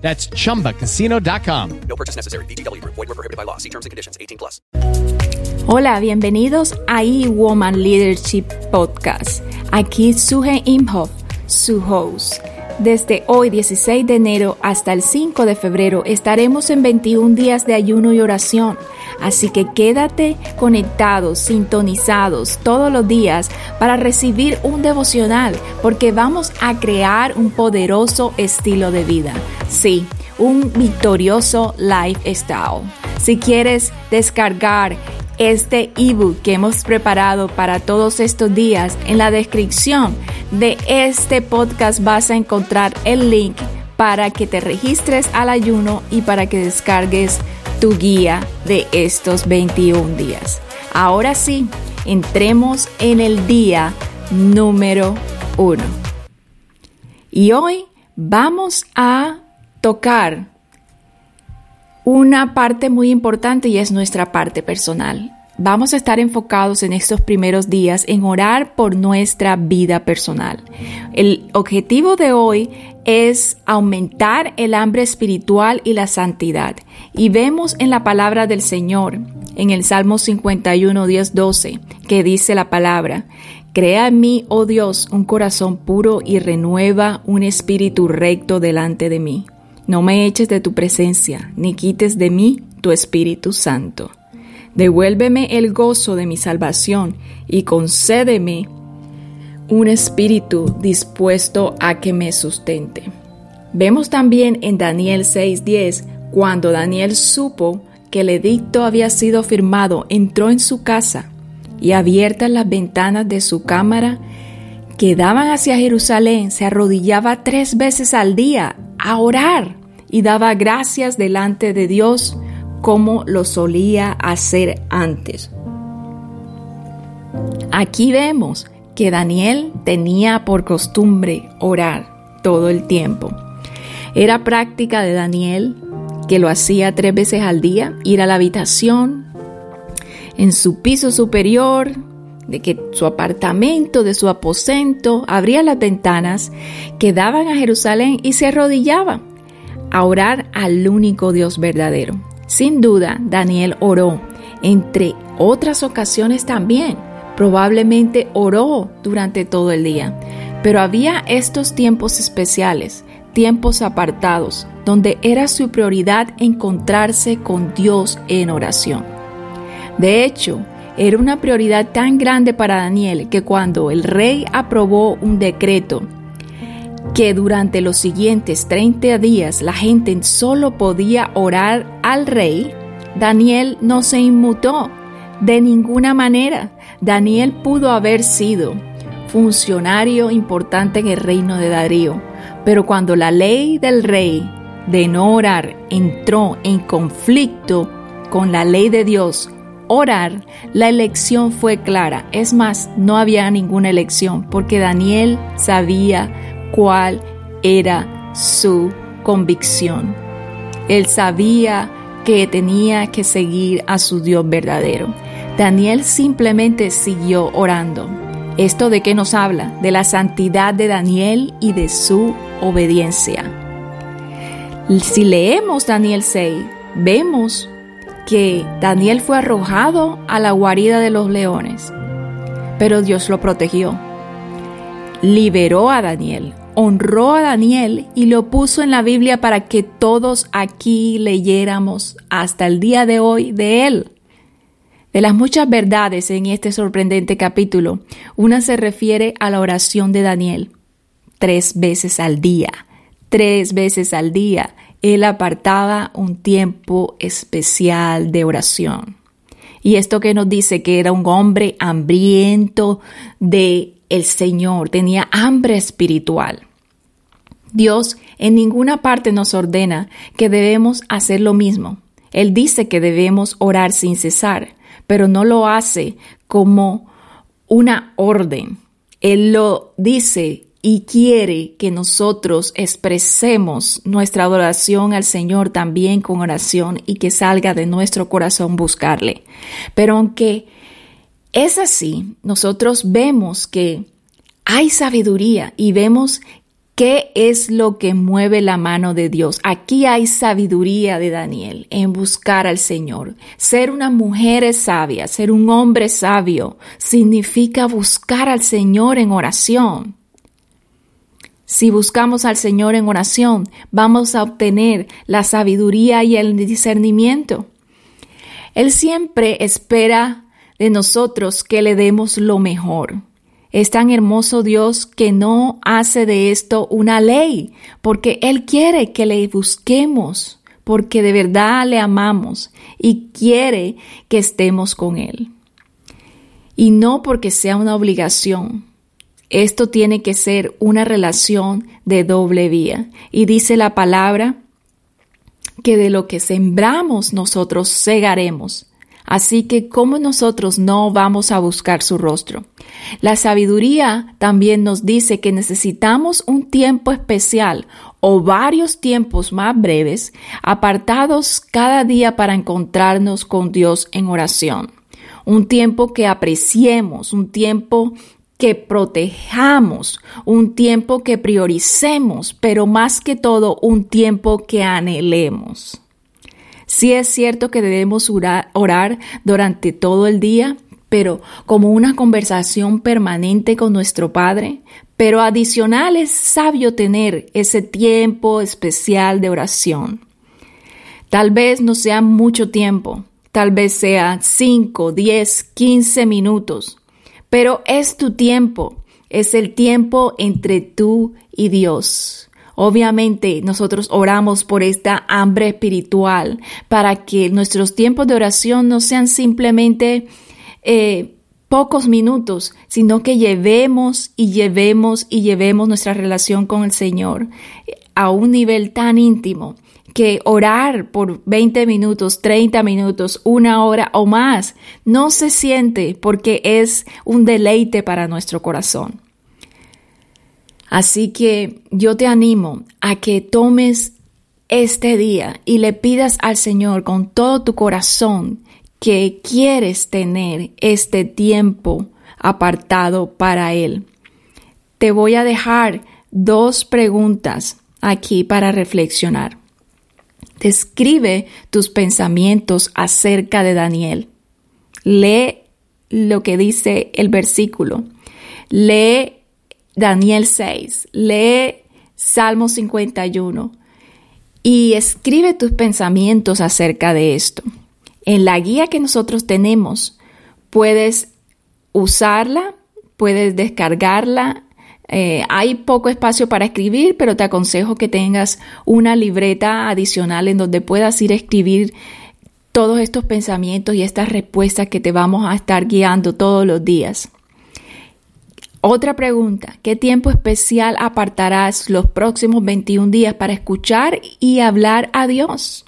That's chumbacasino.com. No purchase necessary. BGW. Void were prohibited by law. See terms and conditions. 18 plus. Hola, bienvenidos a E-Woman Leadership Podcast. Aquí Suhe Imhoff, su host. Desde hoy, 16 de enero, hasta el 5 de febrero, estaremos en 21 días de ayuno y oración. Así que quédate conectados, sintonizados todos los días para recibir un devocional, porque vamos a crear un poderoso estilo de vida. Sí, un victorioso lifestyle. Si quieres descargar este ebook que hemos preparado para todos estos días, en la descripción de este podcast vas a encontrar el link para que te registres al ayuno y para que descargues tu guía de estos 21 días. Ahora sí, entremos en el día número uno. Y hoy vamos a tocar una parte muy importante y es nuestra parte personal. Vamos a estar enfocados en estos primeros días en orar por nuestra vida personal. El objetivo de hoy es aumentar el hambre espiritual y la santidad. Y vemos en la palabra del Señor, en el Salmo 51, 10, 12, que dice la palabra, Crea en mí, oh Dios, un corazón puro y renueva un espíritu recto delante de mí. No me eches de tu presencia, ni quites de mí tu Espíritu Santo. Devuélveme el gozo de mi salvación y concédeme un espíritu dispuesto a que me sustente. Vemos también en Daniel 6:10, cuando Daniel supo que el edicto había sido firmado, entró en su casa y abiertas las ventanas de su cámara que daban hacia Jerusalén, se arrodillaba tres veces al día a orar y daba gracias delante de Dios como lo solía hacer antes. Aquí vemos que Daniel tenía por costumbre orar todo el tiempo. Era práctica de Daniel que lo hacía tres veces al día, ir a la habitación, en su piso superior, de que su apartamento, de su aposento, abría las ventanas que daban a Jerusalén y se arrodillaba a orar al único Dios verdadero. Sin duda, Daniel oró, entre otras ocasiones también. Probablemente oró durante todo el día. Pero había estos tiempos especiales, tiempos apartados, donde era su prioridad encontrarse con Dios en oración. De hecho, era una prioridad tan grande para Daniel que cuando el rey aprobó un decreto que durante los siguientes 30 días la gente solo podía orar al rey, Daniel no se inmutó de ninguna manera. Daniel pudo haber sido funcionario importante en el reino de Darío, pero cuando la ley del rey de no orar entró en conflicto con la ley de Dios, orar, la elección fue clara. Es más, no había ninguna elección porque Daniel sabía cuál era su convicción. Él sabía que tenía que seguir a su Dios verdadero. Daniel simplemente siguió orando. ¿Esto de qué nos habla? De la santidad de Daniel y de su obediencia. Si leemos Daniel 6, vemos que Daniel fue arrojado a la guarida de los leones, pero Dios lo protegió. Liberó a Daniel, honró a Daniel y lo puso en la Biblia para que todos aquí leyéramos hasta el día de hoy de él. De las muchas verdades en este sorprendente capítulo, una se refiere a la oración de Daniel. Tres veces al día, tres veces al día, él apartaba un tiempo especial de oración. Y esto que nos dice que era un hombre hambriento de el Señor, tenía hambre espiritual. Dios en ninguna parte nos ordena que debemos hacer lo mismo. Él dice que debemos orar sin cesar, pero no lo hace como una orden. Él lo dice y quiere que nosotros expresemos nuestra adoración al Señor también con oración y que salga de nuestro corazón buscarle. Pero aunque es así, nosotros vemos que hay sabiduría y vemos ¿Qué es lo que mueve la mano de Dios? Aquí hay sabiduría de Daniel en buscar al Señor. Ser una mujer sabia, ser un hombre sabio, significa buscar al Señor en oración. Si buscamos al Señor en oración, vamos a obtener la sabiduría y el discernimiento. Él siempre espera de nosotros que le demos lo mejor. Es tan hermoso Dios que no hace de esto una ley, porque Él quiere que le busquemos, porque de verdad le amamos y quiere que estemos con Él. Y no porque sea una obligación. Esto tiene que ser una relación de doble vía. Y dice la palabra que de lo que sembramos nosotros segaremos. Así que, ¿cómo nosotros no vamos a buscar su rostro? La sabiduría también nos dice que necesitamos un tiempo especial o varios tiempos más breves, apartados cada día para encontrarnos con Dios en oración. Un tiempo que apreciemos, un tiempo que protejamos, un tiempo que prioricemos, pero más que todo un tiempo que anhelemos. Sí es cierto que debemos orar, durante todo el día, pero como una conversación permanente con nuestro Padre. Pero adicional es sabio tener ese tiempo especial de oración. Tal vez no sea mucho tiempo, tal vez sea 5, 10, 15 minutos, pero es tu tiempo, es el tiempo entre tú y Dios. Obviamente nosotros oramos por esta hambre espiritual para que nuestros tiempos de oración no sean simplemente eh, pocos minutos, sino que llevemos y llevemos y llevemos nuestra relación con el Señor a un nivel tan íntimo que orar por 20 minutos, 30 minutos, una hora o más no se siente porque es un deleite para nuestro corazón. Así que yo te animo a que tomes este día y le pidas al Señor con todo tu corazón que quieres tener este tiempo apartado para Él. Te voy a dejar dos preguntas aquí para reflexionar. Describe tus pensamientos acerca de Daniel. Lee lo que dice el versículo. Lee Daniel 6, lee Salmo 51 y escribe tus pensamientos acerca de esto. En la guía que nosotros tenemos, puedes usarla, puedes descargarla. Eh, hay poco espacio para escribir, pero te aconsejo que tengas una libreta adicional en donde puedas ir a escribir todos estos pensamientos y estas respuestas que te vamos a estar guiando todos los días. Otra pregunta, ¿qué tiempo especial apartarás los próximos 21 días para escuchar y hablar a Dios?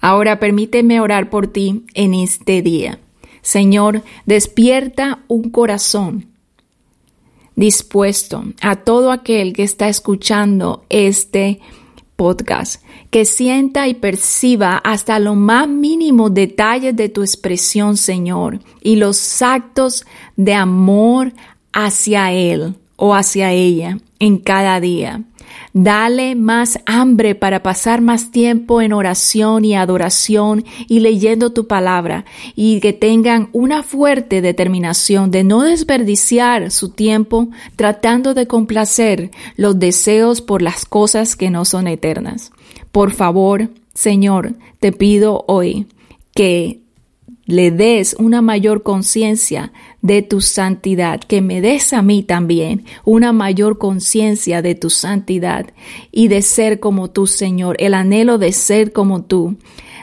Ahora permíteme orar por ti en este día. Señor, despierta un corazón dispuesto a todo aquel que está escuchando este podcast, que sienta y perciba hasta lo más mínimo detalles de tu expresión, Señor, y los actos de amor, hacia Él o hacia ella en cada día. Dale más hambre para pasar más tiempo en oración y adoración y leyendo tu palabra y que tengan una fuerte determinación de no desperdiciar su tiempo tratando de complacer los deseos por las cosas que no son eternas. Por favor, Señor, te pido hoy que le des una mayor conciencia de tu santidad, que me des a mí también una mayor conciencia de tu santidad y de ser como tú, Señor, el anhelo de ser como tú.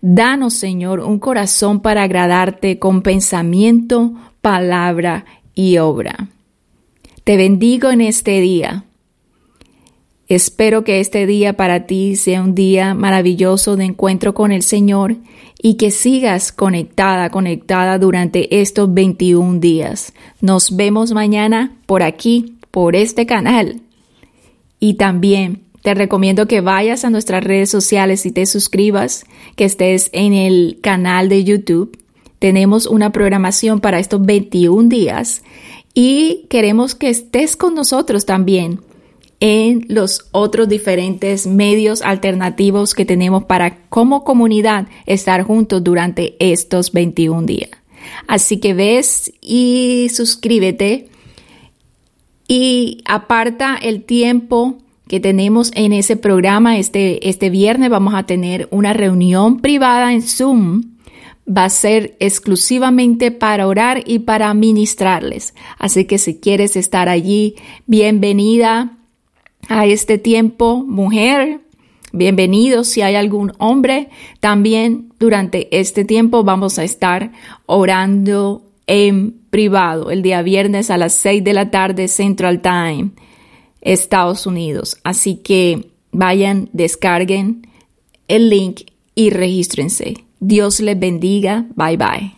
Danos, Señor, un corazón para agradarte con pensamiento, palabra y obra. Te bendigo en este día Espero que este día para ti sea un día maravilloso de encuentro con el Señor y que sigas conectada, conectada durante estos 21 días. Nos vemos mañana por aquí, por este canal. Y también te recomiendo que vayas a nuestras redes sociales y te suscribas, que estés en el canal de YouTube. Tenemos una programación para estos 21 días y queremos que estés con nosotros también en los otros diferentes medios alternativos que tenemos para como comunidad estar juntos durante estos 21 días. Así que ves y suscríbete y aparta el tiempo que tenemos en ese programa. Este, este viernes vamos a tener una reunión privada en Zoom. Va a ser exclusivamente para orar y para ministrarles. Así que si quieres estar allí, bienvenida a este tiempo, mujer. Bienvenido si hay algún hombre. También durante este tiempo vamos a estar orando en privado el día viernes a las 6 de la tarde Central Time. Estados Unidos. Así que vayan, descarguen el link y regístrense. Dios les bendiga. Bye bye.